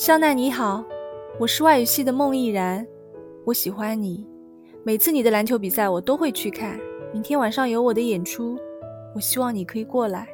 肖奈你好我是外语系的孟逸然我喜欢你。每次你的篮球比赛我都会去看明天晚上有我的演出我希望你可以过来。